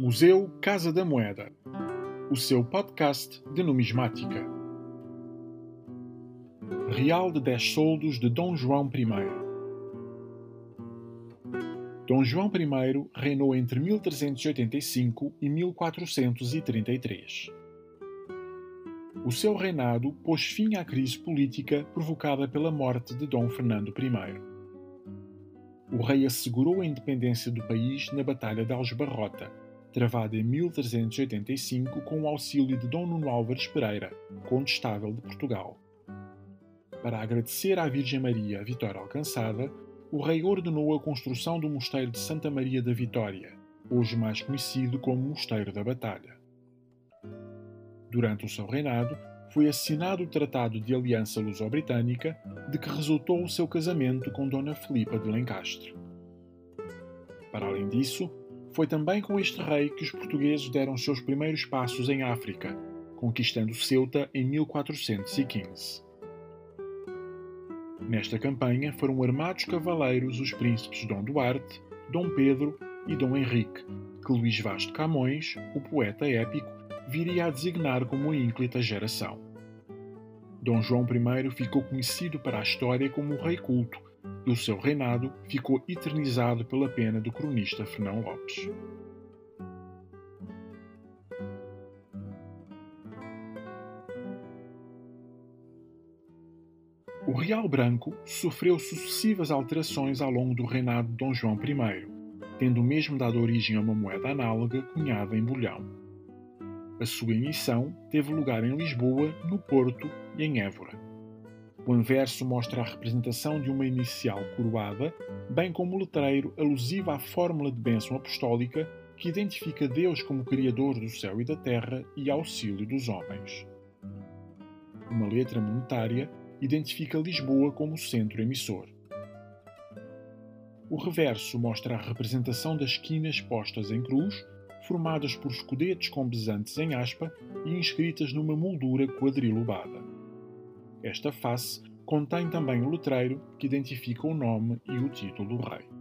Museu Casa da Moeda, o seu podcast de numismática. Real de 10 soldos de Dom João I. Dom João I reinou entre 1385 e 1433. O seu reinado pôs fim à crise política provocada pela morte de Dom Fernando I. O rei assegurou a independência do país na Batalha de Aljubarrota, travada em 1385 com o auxílio de Dom Nuno Álvares Pereira, condestável de Portugal. Para agradecer à Virgem Maria a vitória alcançada, o rei ordenou a construção do Mosteiro de Santa Maria da Vitória, hoje mais conhecido como Mosteiro da Batalha. Durante o seu reinado, foi assinado o Tratado de Aliança Luso-Britânica, de que resultou o seu casamento com Dona Filipa de Lencastre. Para além disso, foi também com este rei que os portugueses deram seus primeiros passos em África, conquistando Ceuta em 1415. Nesta campanha foram armados cavaleiros os príncipes Dom Duarte, Dom Pedro e Dom Henrique, que Luís Vaz de Camões, o poeta épico, viria a designar como a ínclita geração. Dom João I ficou conhecido para a história como o rei culto e o seu reinado ficou eternizado pela pena do cronista Fernão Lopes. O Real Branco sofreu sucessivas alterações ao longo do reinado de Dom João I, tendo mesmo dado origem a uma moeda análoga cunhada em bolhão. A sua emissão teve lugar em Lisboa, no Porto e em Évora. O anverso mostra a representação de uma inicial coroada, bem como o letreiro alusivo à fórmula de bênção apostólica que identifica Deus como Criador do céu e da terra e auxílio dos homens. Uma letra monetária identifica Lisboa como centro emissor. O reverso mostra a representação das quinas postas em cruz, formadas por escudetes com besantes em aspa e inscritas numa moldura quadrilobada. Esta face contém também o letreiro que identifica o nome e o título do rei.